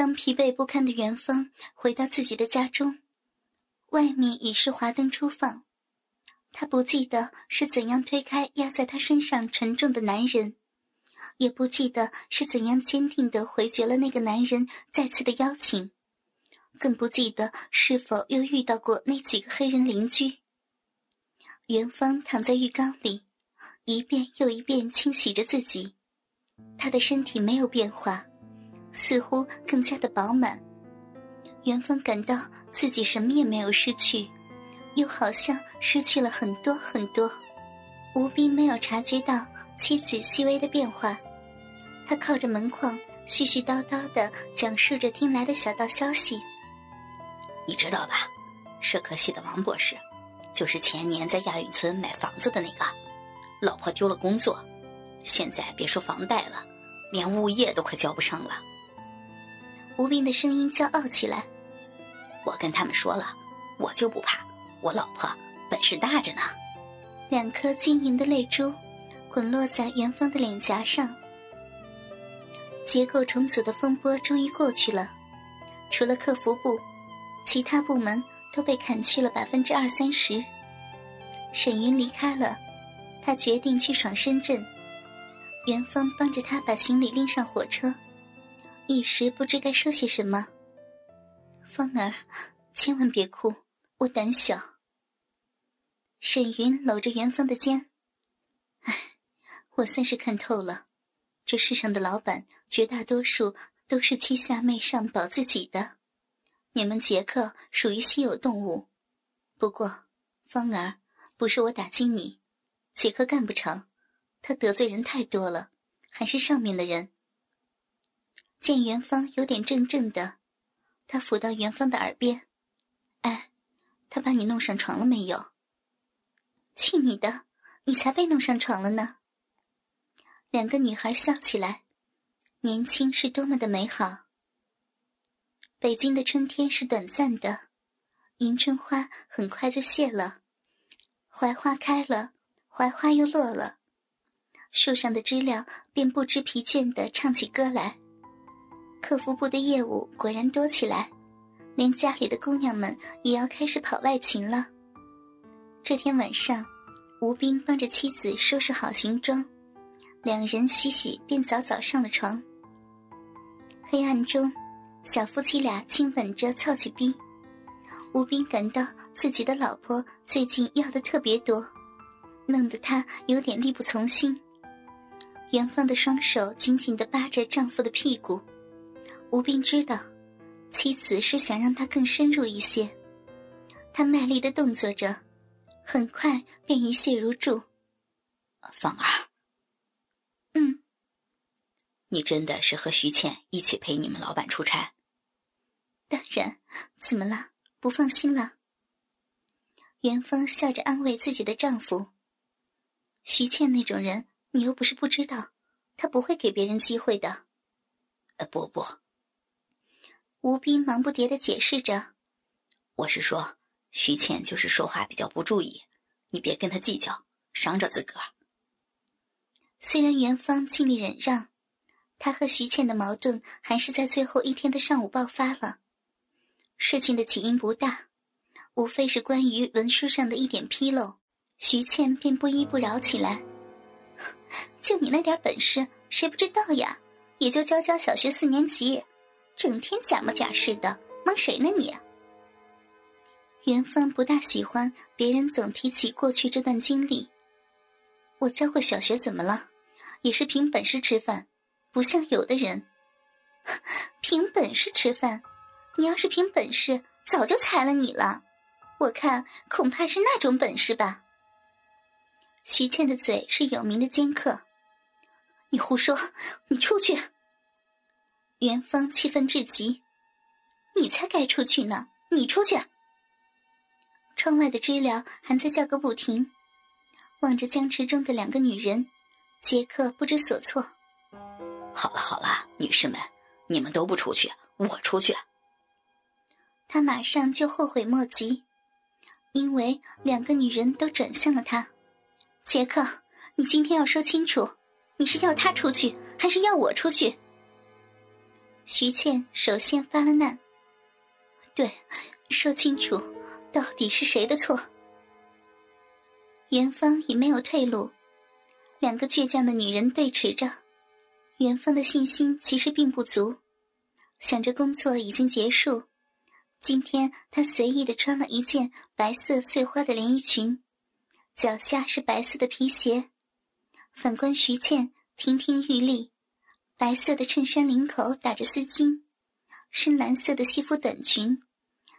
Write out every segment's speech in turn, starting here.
当疲惫不堪的元芳回到自己的家中，外面已是华灯初放。他不记得是怎样推开压在他身上沉重的男人，也不记得是怎样坚定的回绝了那个男人再次的邀请，更不记得是否又遇到过那几个黑人邻居。元芳躺在浴缸里，一遍又一遍清洗着自己，他的身体没有变化，似乎更加的饱满。元芳感到自己什么也没有失去。又好像失去了很多很多，吴斌没有察觉到妻子细微的变化，他靠着门框絮絮叨叨的讲述着听来的小道消息。你知道吧，社科系的王博士，就是前年在亚运村买房子的那个，老婆丢了工作，现在别说房贷了，连物业都快交不上了。吴斌的声音骄傲起来，我跟他们说了，我就不怕。我老婆本事大着呢，两颗晶莹的泪珠滚落在元芳的脸颊上。结构重组的风波终于过去了，除了客服部，其他部门都被砍去了百分之二三十。沈云离开了，他决定去闯深圳。元芳帮着他把行李拎上火车，一时不知该说些什么。芳儿，千万别哭。我胆小。沈云搂着元芳的肩，唉，我算是看透了，这世上的老板绝大多数都是欺下媚上保自己的。你们杰克属于稀有动物，不过，芳儿，不是我打击你，杰克干不成，他得罪人太多了，还是上面的人。见元芳有点怔怔的，他抚到元芳的耳边，哎。他把你弄上床了没有？去你的！你才被弄上床了呢。两个女孩笑起来，年轻是多么的美好。北京的春天是短暂的，迎春花很快就谢了，槐花开了，槐花又落了，树上的知了便不知疲倦的唱起歌来。客服部的业务果然多起来。连家里的姑娘们也要开始跑外勤了。这天晚上，吴斌帮着妻子收拾好行装，两人洗洗便早早上了床。黑暗中，小夫妻俩亲吻着操起逼。吴斌感到自己的老婆最近要的特别多，弄得他有点力不从心。元芳的双手紧紧地扒着丈夫的屁股，吴斌知道。妻子是想让他更深入一些，他卖力的动作着，很快便一泻如注。芳儿，嗯，你真的是和徐倩一起陪你们老板出差？当然，怎么了？不放心了？元芳笑着安慰自己的丈夫。徐倩那种人，你又不是不知道，她不会给别人机会的。呃，不不。吴斌忙不迭的解释着：“我是说，徐倩就是说话比较不注意，你别跟她计较，伤着自个儿。”虽然元芳尽力忍让，他和徐倩的矛盾还是在最后一天的上午爆发了。事情的起因不大，无非是关于文书上的一点纰漏，徐倩便不依不饶起来：“ 就你那点本事，谁不知道呀？也就教教小学四年级。”整天假模假式的，忙谁呢你？元芳不大喜欢别人总提起过去这段经历。我教过小学怎么了？也是凭本事吃饭，不像有的人，凭本事吃饭。你要是凭本事，早就裁了你了。我看恐怕是那种本事吧。徐倩的嘴是有名的尖刻。你胡说！你出去。元芳气愤至极：“你才该出去呢！你出去！”窗外的知了还在叫个不停，望着僵持中的两个女人，杰克不知所措。好了好了，女士们，你们都不出去，我出去。他马上就后悔莫及，因为两个女人都转向了他。杰克，你今天要说清楚，你是要他出去，还是要我出去？徐倩首先发了难。对，说清楚，到底是谁的错？元芳已没有退路，两个倔强的女人对持着。元芳的信心其实并不足，想着工作已经结束，今天她随意的穿了一件白色碎花的连衣裙，脚下是白色的皮鞋。反观徐倩，亭亭玉立，白色的衬衫领口打着丝巾，深蓝色的西服短裙，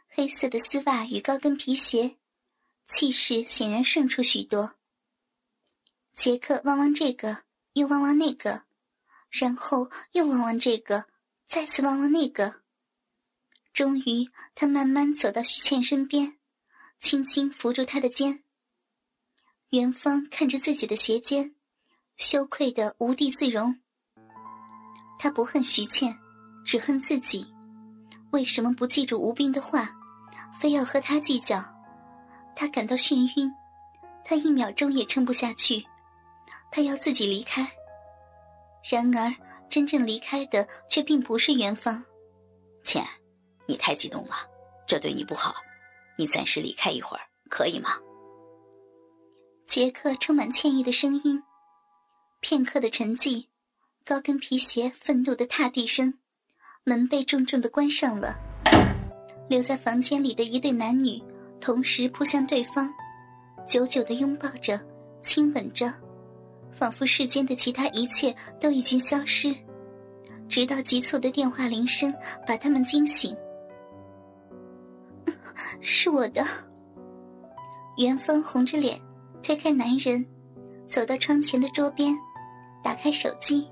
黑色的丝袜与高跟皮鞋。气势显然胜出许多。杰克望望这个，又望望那个，然后又望望这个，再次望望那个。终于，他慢慢走到徐倩身边，轻轻扶住她的肩。元芳看着自己的鞋尖，羞愧的无地自容。他不恨徐倩，只恨自己，为什么不记住吴斌的话，非要和他计较？他感到眩晕，他一秒钟也撑不下去，他要自己离开。然而，真正离开的却并不是元芳。倩，你太激动了，这对你不好，你暂时离开一会儿，可以吗？杰克充满歉意的声音。片刻的沉寂，高跟皮鞋愤怒的踏地声，门被重重的关上了。留在房间里的一对男女。同时扑向对方，久久的拥抱着，亲吻着，仿佛世间的其他一切都已经消失，直到急促的电话铃声把他们惊醒。是我的。元芳红着脸推开男人，走到窗前的桌边，打开手机。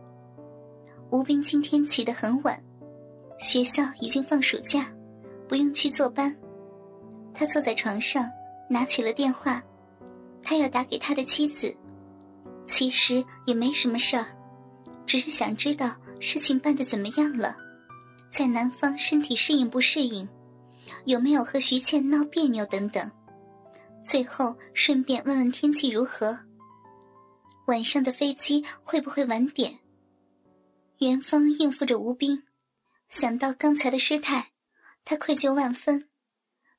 吴斌今天起得很晚，学校已经放暑假，不用去坐班。他坐在床上，拿起了电话，他要打给他的妻子。其实也没什么事儿，只是想知道事情办得怎么样了，在南方身体适应不适应，有没有和徐倩闹别扭等等。最后顺便问问天气如何，晚上的飞机会不会晚点。元芳应付着吴斌，想到刚才的失态，他愧疚万分。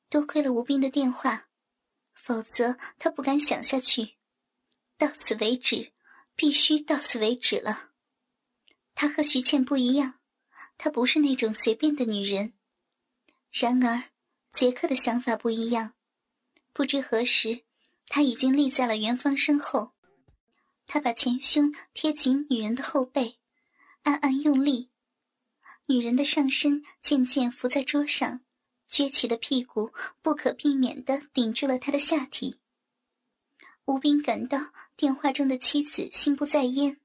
多亏了吴斌的电话，否则他不敢想下去。到此为止，必须到此为止了。他和徐倩不一样，她不是那种随便的女人。然而，杰克的想法不一样。不知何时，他已经立在了元芳身后。他把前胸贴紧女人的后背，暗暗用力。女人的上身渐渐伏在桌上。撅起的屁股不可避免地顶住了他的下体。吴斌感到电话中的妻子心不在焉，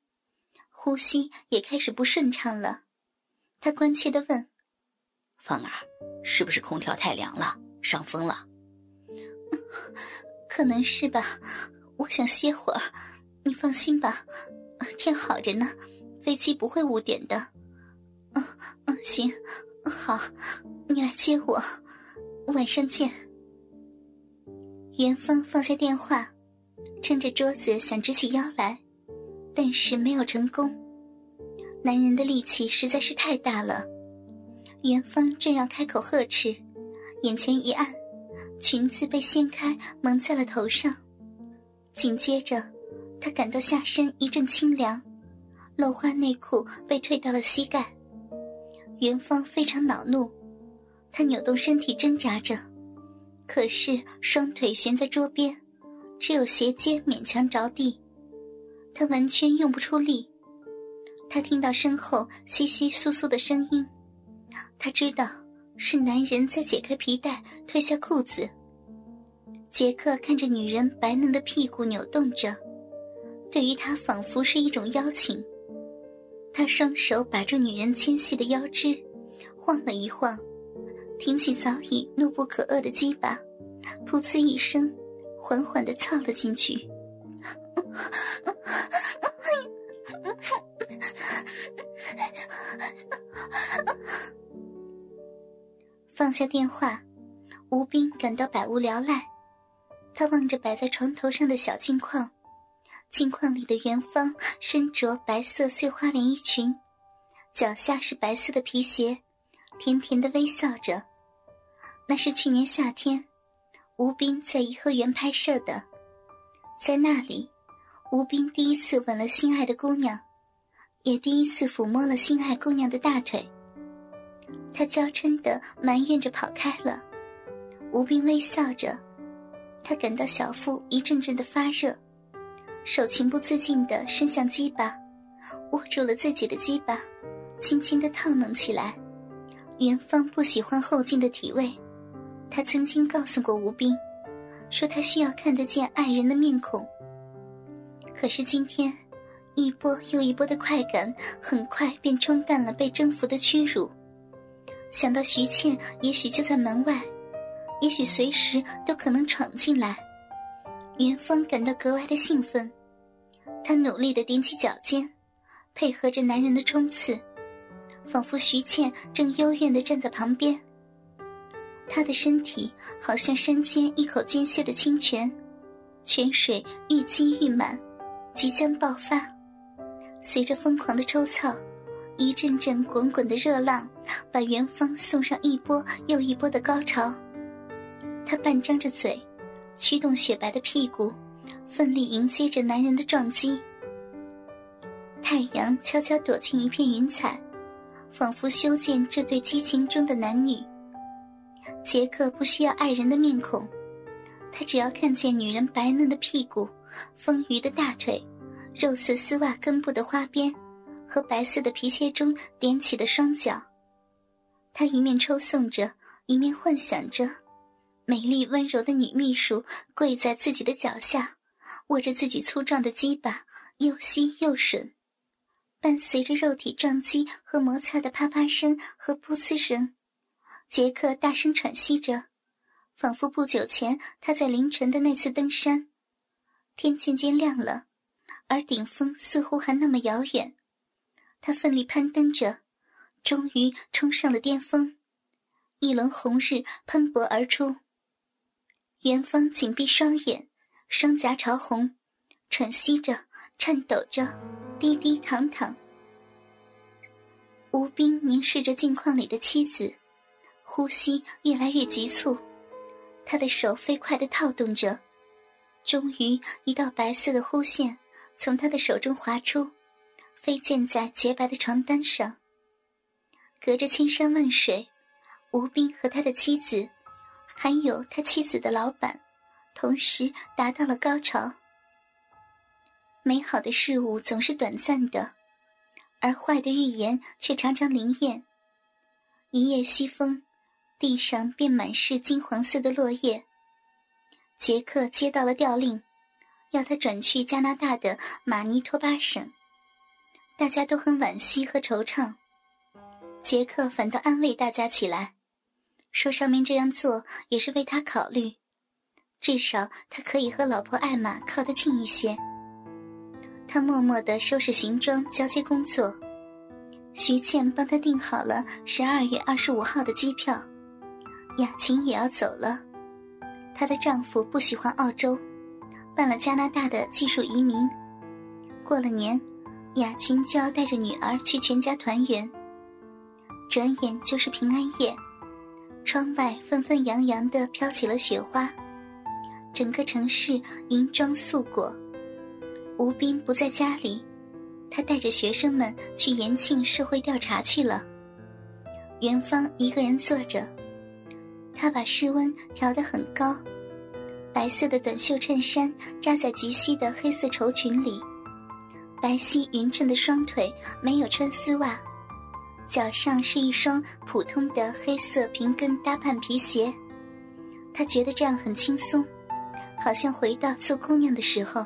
呼吸也开始不顺畅了。他关切地问：“芳儿，是不是空调太凉了，伤风了？”“可能是吧，我想歇会儿。你放心吧，天好着呢，飞机不会误点的。”“嗯嗯，行，好。”你来接我，晚上见。元芳放下电话，撑着桌子想直起腰来，但是没有成功。男人的力气实在是太大了。元芳正要开口呵斥，眼前一暗，裙子被掀开蒙在了头上。紧接着，她感到下身一阵清凉，露花内裤被退到了膝盖。元芳非常恼怒。他扭动身体挣扎着，可是双腿悬在桌边，只有鞋尖勉强着地，他完全用不出力。他听到身后窸窸窣窣的声音，他知道是男人在解开皮带、褪下裤子。杰克看着女人白嫩的屁股扭动着，对于他仿佛是一种邀请。他双手把住女人纤细的腰肢，晃了一晃。挺起早已怒不可遏的鸡巴，噗呲一声，缓缓的操了进去。放下电话，吴斌感到百无聊赖。他望着摆在床头上的小镜框，镜框里的元芳身着白色碎花连衣裙，脚下是白色的皮鞋，甜甜的微笑着。那是去年夏天，吴斌在颐和园拍摄的，在那里，吴斌第一次吻了心爱的姑娘，也第一次抚摸了心爱姑娘的大腿。他娇嗔的埋怨着跑开了，吴斌微笑着，他感到小腹一阵阵的发热，手情不自禁的伸向鸡巴，握住了自己的鸡巴，轻轻的烫弄起来。元芳不喜欢后劲的体位。他曾经告诉过吴斌，说他需要看得见爱人的面孔。可是今天，一波又一波的快感很快便冲淡了被征服的屈辱。想到徐倩也许就在门外，也许随时都可能闯进来，元芳感到格外的兴奋。她努力的踮起脚尖，配合着男人的冲刺，仿佛徐倩正幽怨的站在旁边。他的身体好像山间一口间歇的清泉，泉水愈积愈满，即将爆发。随着疯狂的抽操，一阵阵滚滚的热浪把元芳送上一波又一波的高潮。他半张着嘴，驱动雪白的屁股，奋力迎接着男人的撞击。太阳悄悄躲进一片云彩，仿佛修建这对激情中的男女。杰克不需要爱人的面孔，他只要看见女人白嫩的屁股、丰腴的大腿、肉色丝袜根部的花边和白色的皮鞋中踮起的双脚。他一面抽送着，一面幻想着，美丽温柔的女秘书跪在自己的脚下，握着自己粗壮的鸡巴，又细又吮，伴随着肉体撞击和摩擦的啪啪声和噗呲声。杰克大声喘息着，仿佛不久前他在凌晨的那次登山。天渐渐亮了，而顶峰似乎还那么遥远。他奋力攀登着，终于冲上了巅峰。一轮红日喷薄而出。元芳紧闭双眼，双颊潮红，喘息着，颤抖着，低低躺躺。吴斌凝视着镜框里的妻子。呼吸越来越急促，他的手飞快地套动着，终于一道白色的弧线从他的手中划出，飞溅在洁白的床单上。隔着千山万水，吴斌和他的妻子，还有他妻子的老板，同时达到了高潮。美好的事物总是短暂的，而坏的预言却常常灵验。一夜西风。地上便满是金黄色的落叶。杰克接到了调令，要他转去加拿大的马尼托巴省。大家都很惋惜和惆怅，杰克反倒安慰大家起来，说上面这样做也是为他考虑，至少他可以和老婆艾玛靠得近一些。他默默地收拾行装，交接工作。徐倩帮他订好了十二月二十五号的机票。雅琴也要走了，她的丈夫不喜欢澳洲，办了加拿大的技术移民。过了年，雅琴就要带着女儿去全家团圆。转眼就是平安夜，窗外纷纷扬扬的飘起了雪花，整个城市银装素裹。吴斌不在家里，他带着学生们去延庆社会调查去了。元芳一个人坐着。他把室温调得很高，白色的短袖衬衫扎在及膝的黑色绸裙里，白皙匀称的双腿没有穿丝袜，脚上是一双普通的黑色平跟搭半皮鞋。他觉得这样很轻松，好像回到做姑娘的时候。